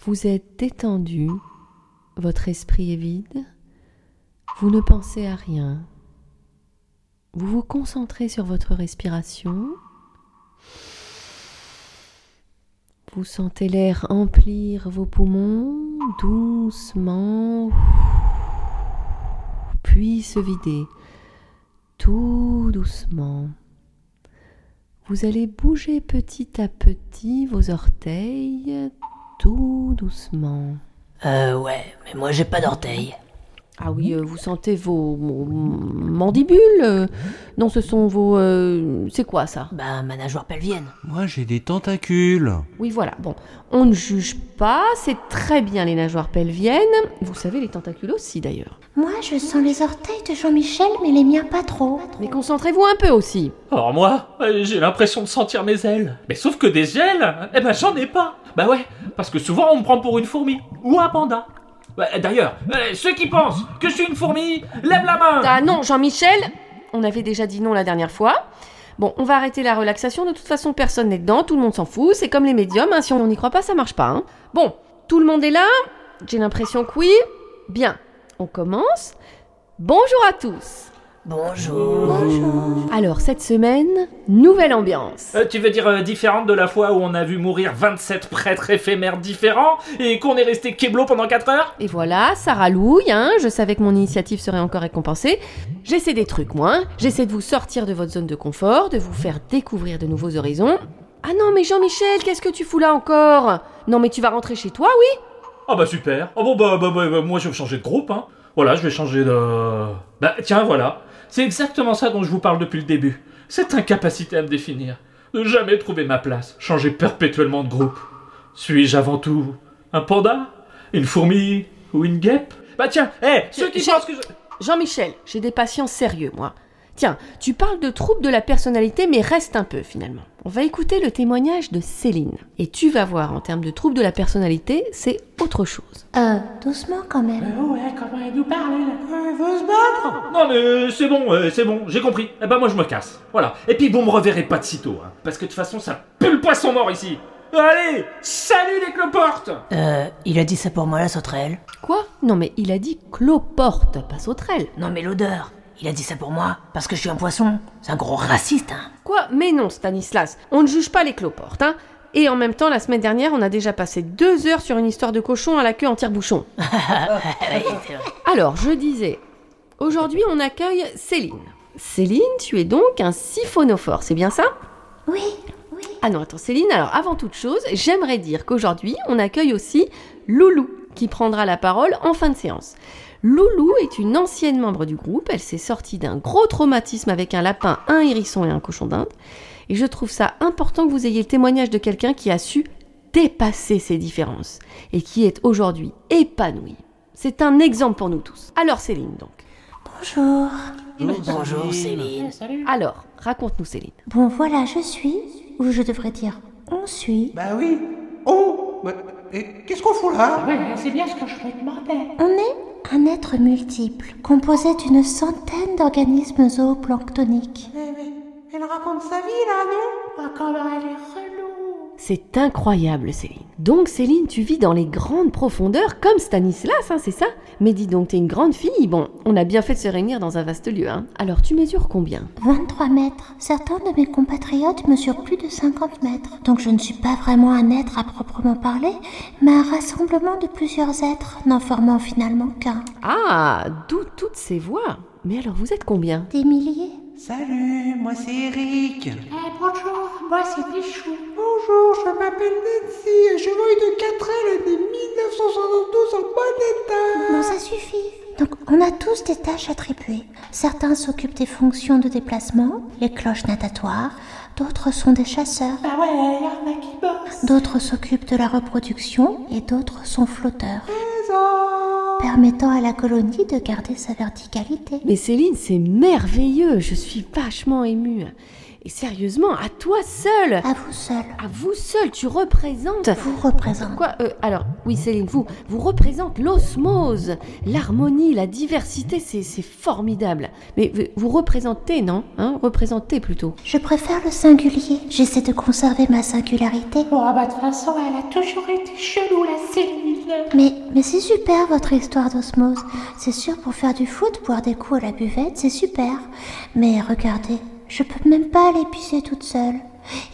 Vous êtes détendu, votre esprit est vide, vous ne pensez à rien. Vous vous concentrez sur votre respiration. Vous sentez l'air emplir vos poumons doucement, puis se vider tout doucement. Vous allez bouger petit à petit vos orteils tout doucement. Euh, ouais, mais moi j'ai pas d'orteils. Ah oui, euh, vous sentez vos, vos mandibules euh, Non, ce sont vos... euh, c'est quoi ça? Bah, ma nageoire pelvienne. Moi j'ai des tentacules. Oui, voilà. Bon, on ne juge pas, c'est très bien les nageoires pelviennes. Vous savez, les tentacules aussi d'ailleurs. Moi, je sens les orteils de Jean-Michel, mais les miens pas trop. Mais concentrez-vous un peu aussi. Alors moi, euh, j'ai l'impression de sentir mes ailes. Mais sauf que des ailes, eh ben j'en ai pas. Bah ouais, parce que souvent on me prend pour une fourmi ou un panda. Ouais, D'ailleurs, euh, ceux qui pensent que je suis une fourmi, lève la main. Ah non, Jean-Michel, on avait déjà dit non la dernière fois. Bon, on va arrêter la relaxation, de toute façon personne n'est dedans, tout le monde s'en fout, c'est comme les médiums, hein, si on n'y croit pas ça marche pas. hein. Bon, tout le monde est là J'ai l'impression que oui. Bien, on commence. Bonjour à tous. Bonjour. Alors cette semaine, nouvelle ambiance. Euh, tu veux dire euh, différente de la fois où on a vu mourir 27 prêtres éphémères différents et qu'on est resté keblo pendant 4 heures? Et voilà, ça rallouille, hein. Je savais que mon initiative serait encore récompensée. J'essaie des trucs, moi. hein. J'essaie de vous sortir de votre zone de confort, de vous faire découvrir de nouveaux horizons. Ah non, mais Jean-Michel, qu'est-ce que tu fous là encore? Non, mais tu vas rentrer chez toi, oui? Ah bah super. Ah bon bah, bah, bah, bah, moi je vais changer de groupe hein. Voilà, je vais changer de... Bah tiens voilà. C'est exactement ça dont je vous parle depuis le début. Cette incapacité à me définir. De jamais trouver ma place. Changer perpétuellement de groupe. Suis-je avant tout un panda? Une fourmi? Ou une guêpe? Bah tiens, hé, ceux qui pensent que je... Jean-Michel, j'ai des patients sérieux, moi. Tiens, tu parles de troubles de la personnalité, mais reste un peu finalement. On va écouter le témoignage de Céline. Et tu vas voir, en termes de troubles de la personnalité, c'est autre chose. Euh, doucement quand même. Ouais, comment elle nous parle, elle veut se battre Non mais c'est bon, euh, c'est bon, j'ai compris. Eh ben moi je me casse. Voilà. Et puis vous me reverrez pas de sitôt, hein, parce que de toute façon ça pue le poisson mort ici. Allez, salut les cloportes Euh, il a dit ça pour moi la sauterelle. Quoi? Non, mais il a dit cloporte, pas sauterelle. Non mais l'odeur. Il a dit ça pour moi parce que je suis un poisson. C'est un gros raciste, hein. Quoi? Mais non, Stanislas, on ne juge pas les cloportes, hein. Et en même temps, la semaine dernière, on a déjà passé deux heures sur une histoire de cochon à la queue en tire-bouchon. Ouais, c'est vrai. Alors, je disais, aujourd'hui, on accueille Céline. Céline, tu es donc un siphonophore, c'est bien ça? Oui, oui. Ah non, attends, Céline, alors avant toute chose, j'aimerais dire qu'aujourd'hui, on accueille aussi Loulou, qui prendra la parole en fin de séance. Loulou est une ancienne membre du groupe, elle s'est sortie d'un gros traumatisme avec un lapin, un hérisson et un cochon d'Inde, et je trouve ça important que vous ayez le témoignage de quelqu'un qui a su dépasser ses différences, et qui est aujourd'hui épanoui. C'est un exemple pour nous tous. Alors Céline donc. Bonjour. Bonjour Céline. Alors, raconte-nous Céline. Bon, voilà, je suis, ou je devrais dire, on suit. Bah oui. Oh bah, et Qu'est-ce qu'on fout là? On est un être multiple, composé d'une centaine d'organismes zooplanctoniques. mais, mais, Elle raconte sa vie là, non? Ah, relou C'est incroyable, Céline. Donc, Céline, tu vis dans les grandes profondeurs comme Stanislas, hein, c'est ça? Mais dis donc, t'es une grande fille. Bon, on a bien fait de se réunir dans un vaste lieu, hein. Alors, tu mesures combien? 23 mètres. Certains de mes compatriotes mesurent plus de 50 mètres. Donc je ne suis pas vraiment un être à proprement parler, mais un rassemblement de plusieurs êtres, n'en formant finalement qu'un. Ah, d'où toutes ces voix Mais alors, vous êtes combien? Des milliers Salut, moi c'est Eric. bonjour, moi c'est Bichou. Bonjour, je m'appelle Nancy et je vois une 4L de 1972 en bon état. Non, ça suffit. Donc, on a tous des tâches attribuées. Certains s'occupent des fonctions de déplacement, les cloches natatoires, d'autres sont des chasseurs, Ah ouais, y en a qui bossent. d'autres s'occupent de la reproduction et d'autres sont flotteurs, Présent. Permettant à la colonie de garder sa verticalité. Mais Céline, c'est merveilleux, je suis vachement émue. Et sérieusement, à toi seul À vous seul. À vous seul, tu représentes... Vous représente. Quoi euh, Alors, oui Céline, vous, vous représente l'osmose, l'harmonie, la diversité, c'est c'est formidable. Mais vous- vous représentez, non Hein Représentez plutôt. Je préfère le singulier. J'essaie de conserver ma singularité. Oh, bah, de toute façon, elle a toujours été chelou, la Céline. Mais, mais c'est super votre histoire d'osmose. C'est sûr, pour faire du foot, boire des coups à la buvette, c'est super. Mais regardez, je peux même pas pisser toute seule.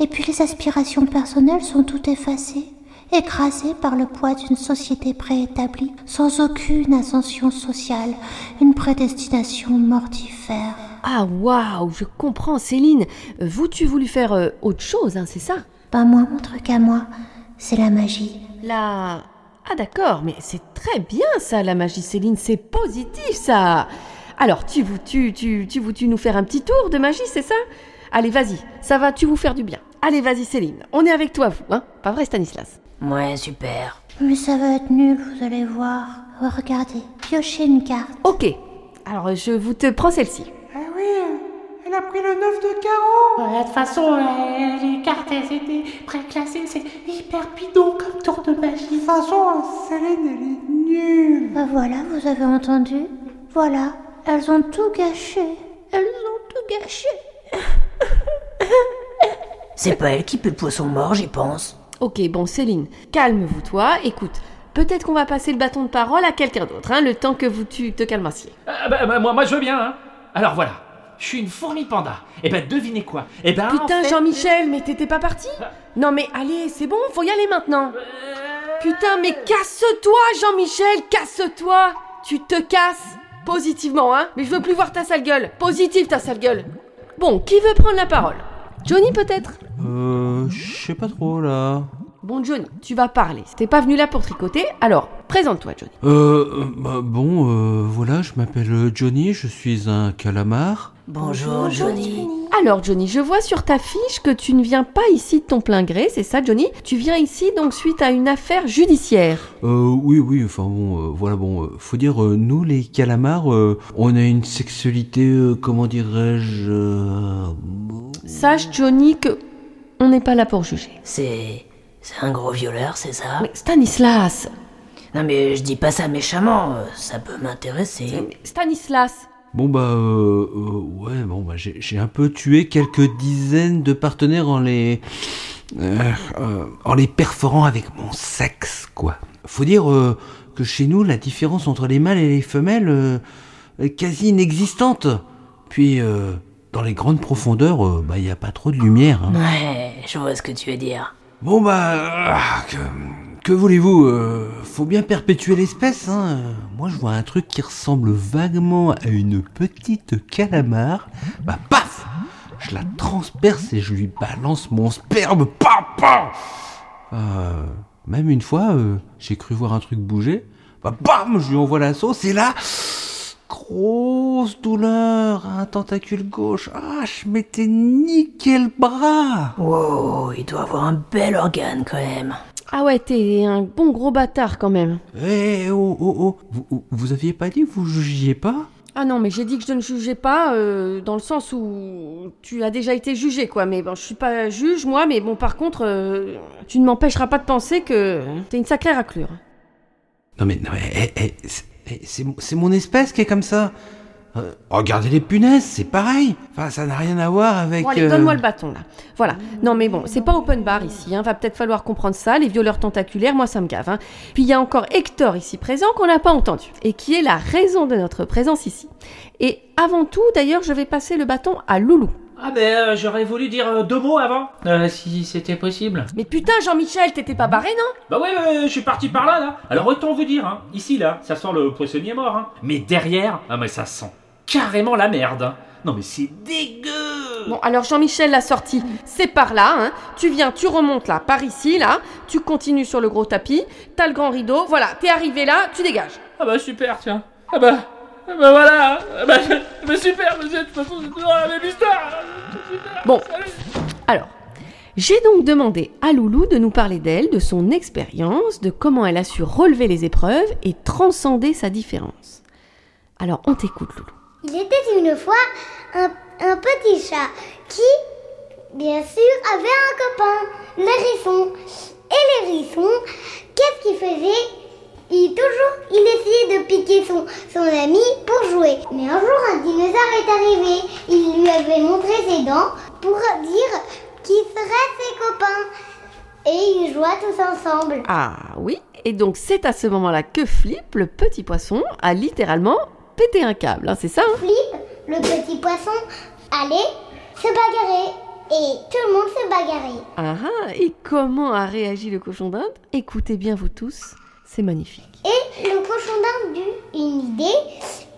Et puis les aspirations personnelles sont toutes effacées, écrasées par le poids d'une société préétablie, sans aucune ascension sociale, une prédestination mortifère. Ah waouh, je comprends Céline. Vous, tu voulu faire euh, autre chose, hein, c'est ça? Pas moi, mon truc à moi, c'est la magie. La... Ah d'accord, mais c'est très bien ça, la magie Céline, c'est positif ça. Alors, tu vous tu tu tu vous tu nous faire un petit tour de magie, c'est ça? Allez, vas-y, ça va, tu vous faire du bien. Allez, vas-y Céline, on est avec toi vous, hein? Pas vrai Stanislas? Ouais, super. Mais ça va être nul, vous allez voir. Oh, regardez, piochez une carte. Ok. Alors, je vous te prends celle-ci. Ah oui, elle a pris le 9 de carreau. Ouais, de toute façon, euh, les cartes, elles étaient préclassées. C'est hyper bidon comme tour de De magie. toute façon, Céline, elle est nulle. Bah voilà, vous avez entendu Voilà, elles ont tout gâché. Elles ont tout gâché. C'est pas elle qui pue le poisson mort, j'y pense. Ok, bon Céline, calme-vous toi. Écoute, peut-être qu'on va passer le bâton de parole à quelqu'un d'autre, hein, le temps que vous tu te calmassiez. Ah, bah, bah, moi, moi, je veux bien, hein. Alors voilà, je suis une fourmi panda. Et ben, devinez quoi? Eh ben, en Putain, fait- Jean-Michel, mais t'étais pas parti? Non mais allez, c'est bon, faut y aller maintenant. Putain, mais casse-toi, Jean-Michel, casse-toi Tu te casses Positivement, hein Mais je veux plus voir ta sale gueule. Positive ta sale gueule. Bon, qui veut prendre la parole? Johnny peut-être? Euh, je sais pas trop là. Bon Johnny, tu vas parler. T'es pas venu là pour tricoter, alors présente-toi Johnny. Euh, bah, bon, euh, voilà, je m'appelle euh, Johnny, je suis un calamar. Bonjour, Johnny. Alors Johnny, je vois sur ta fiche que tu ne viens pas ici de ton plein gré, c'est ça Johnny? Tu viens ici donc suite à une affaire judiciaire. Euh, oui, oui, enfin bon, euh, voilà, bon, euh, faut dire, euh, nous les calamars, euh, on a une sexualité, euh, comment dirais-je, euh, Sache Johnny que on n'est pas là pour juger. C'est. C'est un gros violeur, c'est ça? Mais Stanislas Non, mais je dis pas ça méchamment, euh, ça peut m'intéresser. Mais Stanislas Bon bah euh, euh, ouais bon bah j'ai j'ai un peu tué quelques dizaines de partenaires en les euh, euh, en les perforant avec mon sexe quoi. Faut dire euh, que chez nous la différence entre les mâles et les femelles euh, est quasi inexistante. Puis euh, dans les grandes profondeurs bah il y a pas trop de lumière. hein. Ouais, je vois ce que tu veux dire. Bon bah ah, que, que voulez-vous euh, Faut bien perpétuer l'espèce. Hein. Moi je vois un truc qui ressemble vaguement à une petite calamar. Bah paf Je la transperce et je lui balance mon sperme. Papa euh, Même une fois, euh, j'ai cru voir un truc bouger. Bah bam Je lui envoie la sauce et là... Grosse douleur, un tentacule gauche. Ah, je m'étais niqué le bras. Wow, il doit avoir un bel organe quand même. Ah ouais, t'es un bon gros bâtard quand même. Eh oh oh oh vous, vous aviez pas dit que vous jugiez pas? Ah non, mais j'ai dit que je ne jugeais pas, euh, dans le sens où tu as déjà été jugé, quoi. Mais bon, je suis pas juge, moi, mais bon, par contre, euh, tu ne m'empêcheras pas de penser que t'es une sacrée raclure. Non mais non mais eh, eh, c'est eh, c'est c'est mon espèce qui est comme ça. Euh, regardez les punaises, c'est pareil. Enfin, ça n'a rien à voir avec. Bon, allez, euh, donne-moi le bâton, là. Voilà. Non, mais bon, c'est pas open bar ici, hein. Va peut-être falloir comprendre ça. Les violeurs tentaculaires, moi, ça me gave, hein. Puis il y a encore Hector ici présent qu'on n'a pas entendu. Et qui est la raison de notre présence ici. Et avant tout, d'ailleurs, je vais passer le bâton à Loulou. Ah ben, euh, j'aurais voulu dire euh, deux mots avant, euh, si c'était possible. Mais putain, Jean-Michel, t'étais pas barré, non? Bah ouais, ouais, je suis parti par là, là. Alors autant vous dire, hein, ici, là, ça sent le poissonnier mort, hein. Mais derrière, ah mais ça sent carrément la merde. hein. Non mais c'est dégueu Bon, alors Jean-Michel l'a sorti, c'est par là, hein. Tu viens, tu remontes là, par ici, là. Tu continues sur le gros tapis, t'as le grand rideau, voilà, t'es arrivé là, tu dégages. Ah bah super, tiens. Ah bah, ah bah voilà Ah bah, ah bah super, monsieur, de toute façon, c'est toujours la même histoire Super, Bon. salut. Alors, j'ai donc demandé à Loulou de nous parler d'elle, de son expérience, de comment elle a su relever les épreuves et transcender sa différence. Alors, on t'écoute, Loulou. Il était une fois un, petit chat qui bien sûr, avait un copain, l'hérisson. Et l'hérisson, qu'est-ce qu'il faisait? Il toujours, il essayait de piquer son, son ami pour jouer. Mais un jour, un dinosaure est arrivé. Il lui avait montré ses dents pour dire qui seraient ses copains. Et ils jouaient tous ensemble. Ah oui, et donc c'est à ce moment-là que Flip, le petit poisson, a littéralement pété un câble, hein, c'est ça hein Flip, le petit poisson, allait se bagarrer. Et tout le monde se bagarrait. Ah ah, et comment a réagi le cochon d'Inde? Écoutez bien vous tous, c'est magnifique. Et le cochon d'Inde eut une idée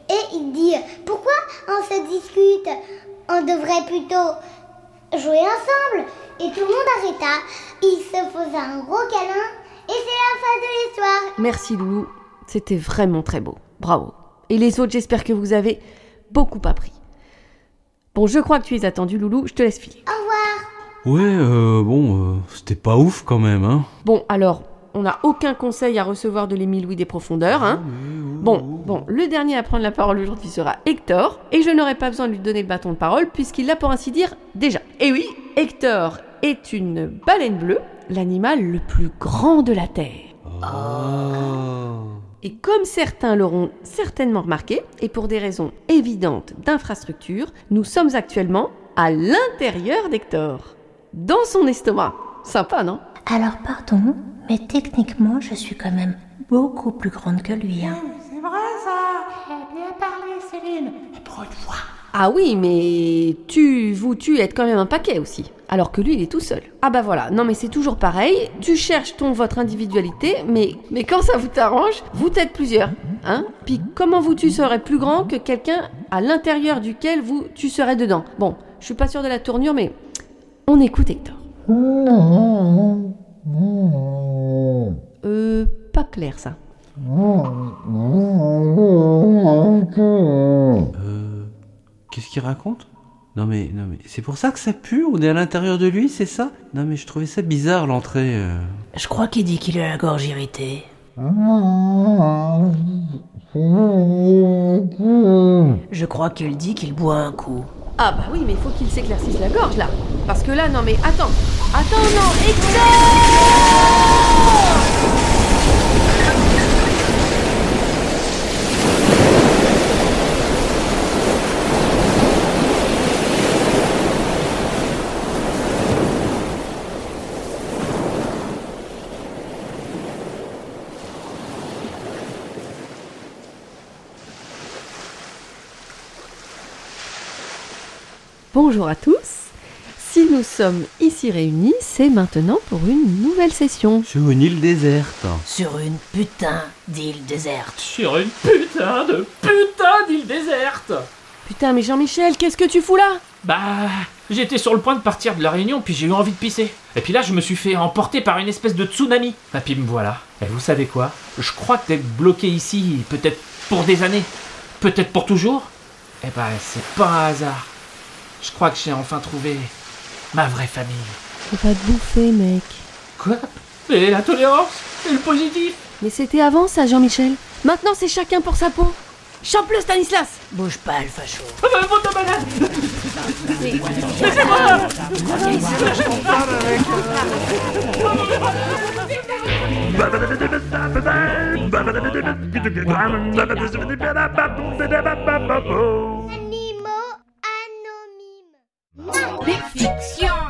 et il dit pourquoi on se discute? On devrait plutôt jouer ensemble. Et tout le monde arrêta. Il se posa un gros câlin et c'est la fin de l'histoire. Merci Loulou, c'était vraiment très beau. Bravo. Et les autres, j'espère que vous avez beaucoup appris. Bon, je crois que tu es attendu Loulou, je te laisse filer. Au revoir. Ouais, euh, bon, euh, c'était pas ouf quand même, hein. Bon, alors, on n'a aucun conseil à recevoir de l'Émile Louis des profondeurs, hein Bon, bon, le dernier à prendre la parole aujourd'hui sera Hector, et je n'aurai pas besoin de lui donner le bâton de parole puisqu'il l'a pour ainsi dire déjà. Et oui, Hector est une baleine bleue, l'animal le plus grand de la Terre. Oh. Et comme certains l'auront certainement remarqué, et pour des raisons évidentes d'infrastructure, nous sommes actuellement à l'intérieur d'Hector, dans son estomac. Sympa, non? Alors pardon, mais techniquement, je suis quand même beaucoup plus grande que lui. Hein. C'est vrai ça Eh bien parlé, Céline. Et pour une fois. Ah oui, mais tu, vous, tu êtes quand même un paquet aussi. Alors que lui, il est tout seul. Ah bah voilà, non mais c'est toujours pareil. Tu cherches ton votre individualité, mais, mais quand ça vous t'arrange, vous êtes plusieurs. Hein Puis comment vous tu serais plus grand que quelqu'un à l'intérieur duquel vous tu serais dedans? Bon, je suis pas sûre de la tournure, mais on écoute Hector. Euh, pas clair ça. Qu'est-ce qu'il raconte? Non mais, non mais, c'est pour ça que ça pue On est à l'intérieur de lui, c'est ça? Non mais je trouvais ça bizarre l'entrée. euh. Je crois qu'il dit qu'il a la gorge irritée. Je crois qu'il dit qu'il boit un coup. Ah bah oui, mais il faut qu'il s'éclaircisse la gorge là. Parce que là, non mais attends. Attends, non, Hector Bonjour à tous. Si nous sommes ici réunis, c'est maintenant pour une nouvelle session. Sur une île déserte. Sur une putain d'île déserte. Sur une putain de putain d'île déserte Putain, mais Jean-Michel, qu'est-ce que tu fous là? Bah, j'étais sur le point de partir de la réunion, puis j'ai eu envie de pisser. Et puis là, je me suis fait emporter par une espèce de tsunami. Et puis me voilà. Et vous savez quoi? Je crois que d'être bloqué ici, peut-être pour des années, peut-être pour toujours, eh ben, c'est pas un hasard. Je crois que j'ai enfin trouvé ma vraie famille. On va te bouffer, mec. Quoi? Et la tolérance? Et le positif? Mais c'était avant ça, Jean-Michel. Maintenant, c'est chacun pour sa peau. Chope le Stanislas Bouge pas, le facho. Ah bah, faute de malade Animaux anonymes. Fiction